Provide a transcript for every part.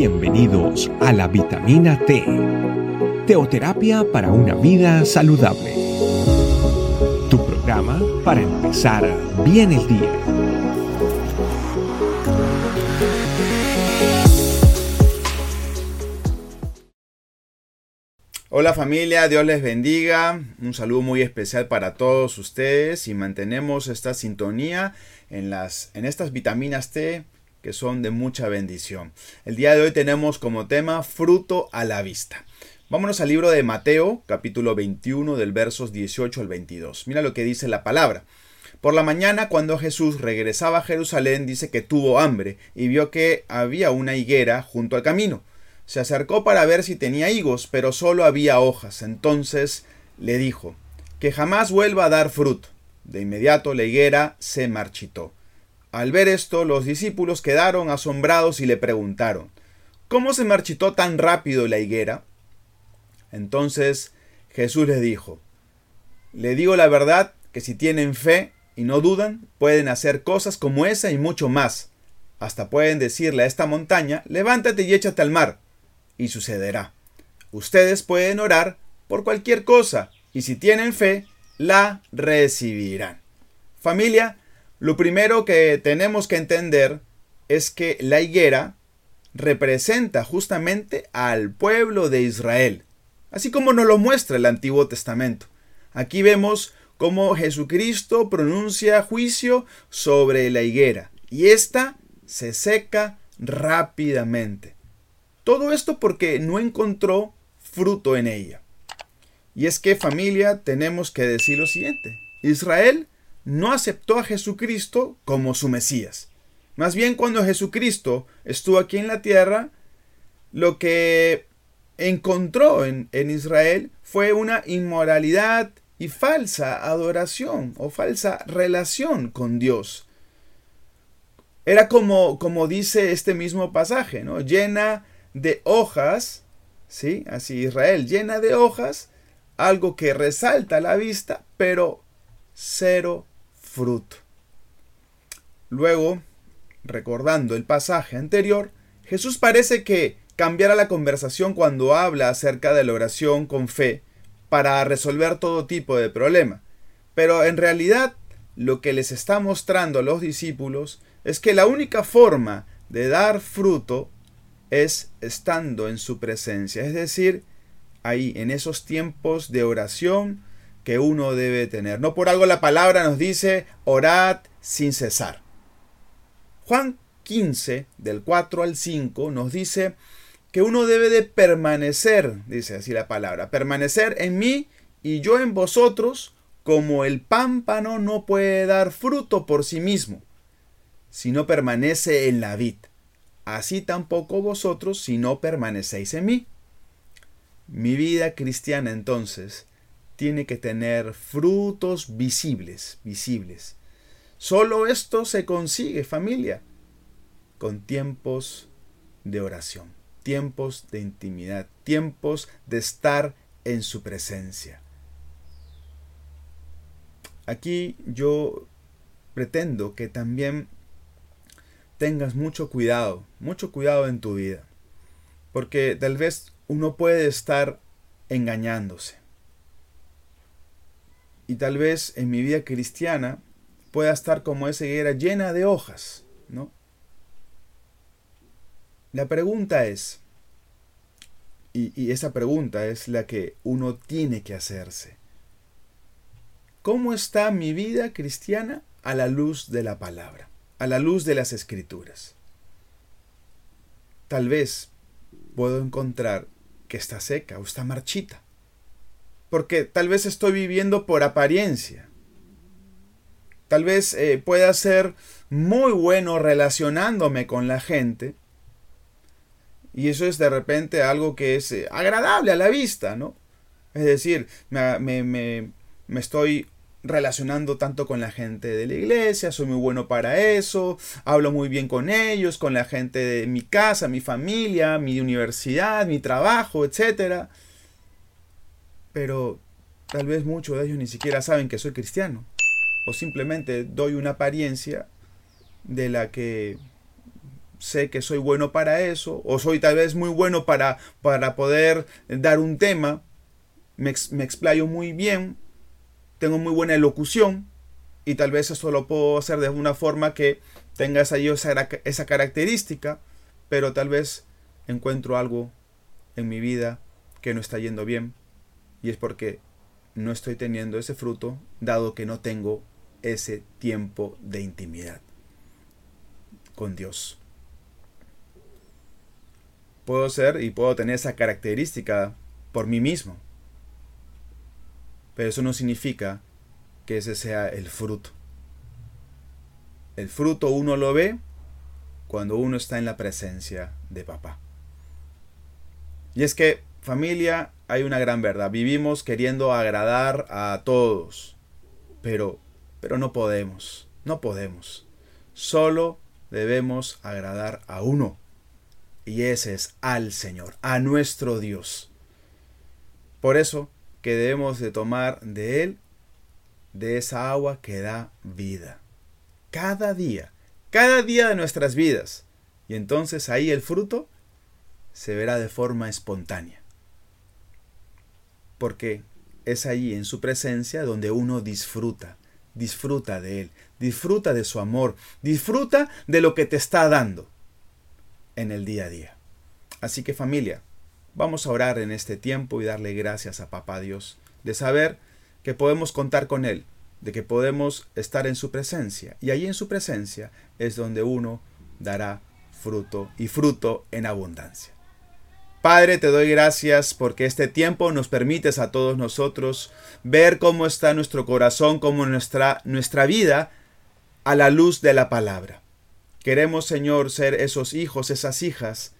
Bienvenidos a la vitamina T, teoterapia para una vida saludable. Tu programa para empezar bien el día. Hola familia, Dios les bendiga. Un saludo muy especial para todos ustedes y mantenemos esta sintonía en, las, en estas vitaminas T que son de mucha bendición. El día de hoy tenemos como tema fruto a la vista. Vámonos al libro de Mateo, capítulo 21, del versos 18 al 22. Mira lo que dice la palabra. Por la mañana, cuando Jesús regresaba a Jerusalén, dice que tuvo hambre y vio que había una higuera junto al camino. Se acercó para ver si tenía higos, pero solo había hojas. Entonces le dijo, que jamás vuelva a dar fruto. De inmediato la higuera se marchitó. Al ver esto, los discípulos quedaron asombrados y le preguntaron, ¿Cómo se marchitó tan rápido la higuera? Entonces Jesús les dijo, Le digo la verdad que si tienen fe y no dudan, pueden hacer cosas como esa y mucho más. Hasta pueden decirle a esta montaña, levántate y échate al mar, y sucederá. Ustedes pueden orar por cualquier cosa, y si tienen fe, la recibirán. Familia, lo primero que tenemos que entender es que la higuera representa justamente al pueblo de Israel, así como nos lo muestra el Antiguo Testamento. Aquí vemos cómo Jesucristo pronuncia juicio sobre la higuera y ésta se seca rápidamente. Todo esto porque no encontró fruto en ella. Y es que familia tenemos que decir lo siguiente. Israel no aceptó a Jesucristo como su Mesías. Más bien cuando Jesucristo estuvo aquí en la tierra, lo que encontró en, Israel fue una inmoralidad y falsa adoración o falsa relación con Dios. Era como, como dice este mismo pasaje, ¿no? Llena de hojas, ¿sí? Así Israel, llena de hojas, algo que resalta a la vista, pero cero fruto. Luego, recordando el pasaje anterior, Jesús parece que cambiará la conversación cuando habla acerca de la oración con fe para resolver todo tipo de problema. Pero en realidad lo que les está mostrando a los discípulos es que la única forma de dar fruto es estando en su presencia, es decir, ahí en esos tiempos de oración, que uno debe tener. No por algo la palabra nos dice orad sin cesar. Juan 15, del 4 al 5, nos dice que uno debe de permanecer, dice así la palabra, permanecer en mí y yo en vosotros, como el pámpano no puede dar fruto por sí mismo, si no permanece en la vid. Así tampoco vosotros si no permanecéis en mí. Mi vida cristiana entonces tiene que tener frutos visibles, visibles. Solo esto se consigue, familia, con tiempos de oración, tiempos de intimidad, tiempos de estar en su presencia. Aquí yo pretendo que también tengas mucho cuidado, mucho cuidado en tu vida, porque tal vez uno puede estar engañándose y tal vez en mi vida cristiana pueda estar como esa higuera llena de hojas, ¿no? La pregunta es, y, y esa pregunta es la que uno tiene que hacerse, ¿cómo está mi vida cristiana a la luz de la palabra, a la luz de las escrituras? Tal vez puedo encontrar que está seca o está marchita porque tal vez estoy viviendo por apariencia. Tal vez eh, pueda ser muy bueno relacionándome con la gente. Y eso es de repente algo que es eh, agradable a la vista, ¿no? Es decir, me, me, me, estoy relacionando tanto con la gente de la iglesia, soy muy bueno para eso, hablo muy bien con ellos, con la gente de mi casa, mi familia, mi universidad, mi trabajo, etcétera pero tal vez muchos de ellos ni siquiera saben que soy cristiano. O simplemente doy una apariencia de la que sé que soy bueno para eso, o soy tal vez muy bueno para, para poder dar un tema, me, explayo muy bien, tengo muy buena elocución, y tal vez eso lo puedo hacer de una forma que tenga esa, esa característica, pero tal vez encuentro algo en mi vida que no está yendo bien, y es porque no estoy teniendo ese fruto, dado que no tengo ese tiempo de intimidad con Dios. Puedo ser y puedo tener esa característica por mí mismo, pero eso no significa que ese sea el fruto. El fruto uno lo ve cuando uno está en la presencia de papá. Y es que, familia, hay una gran verdad. Vivimos queriendo agradar a todos, pero pero no podemos, no podemos. Solo debemos agradar a uno. Y ese es al Señor, a nuestro Dios. Por eso que debemos de tomar de Él, de esa agua que da vida. Cada día, cada día de nuestras vidas. Y entonces ahí el fruto se verá de forma espontánea. Porque es allí en su presencia donde uno disfruta, disfruta de Él, disfruta de su amor, disfruta de lo que te está dando en el día a día. Así que familia, vamos a orar en este tiempo y darle gracias a Papá Dios de saber que podemos contar con Él, de que podemos estar en su presencia. Y allí en su presencia es donde uno dará fruto y fruto en abundancia. Padre, te doy gracias porque este tiempo nos permites a todos nosotros ver cómo está nuestro corazón, cómo nuestra, nuestra vida a la luz de la palabra. Queremos, Señor, ser esos hijos, esas hijas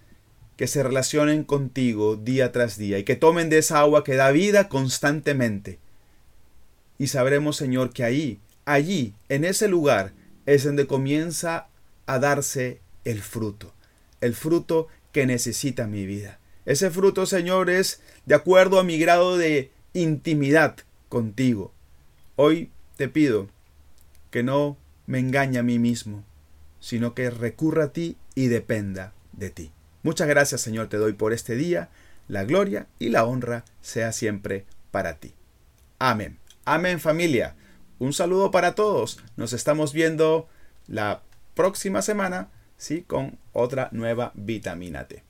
que se relacionen contigo día tras día y que tomen de esa agua que da vida constantemente. Y sabremos, Señor, que ahí, allí, en ese lugar, es donde comienza a darse el fruto, el fruto que necesita mi vida. Ese fruto, Señor, es de acuerdo a mi grado de intimidad contigo. Hoy te pido que no me engañe a mí mismo, sino que recurra a ti y dependa de ti. Muchas gracias, Señor, te doy por este día. La gloria y la honra sea siempre para ti. Amén. Amén, familia. Un saludo para todos. Nos estamos viendo la próxima semana, sí, con otra nueva vitamina T.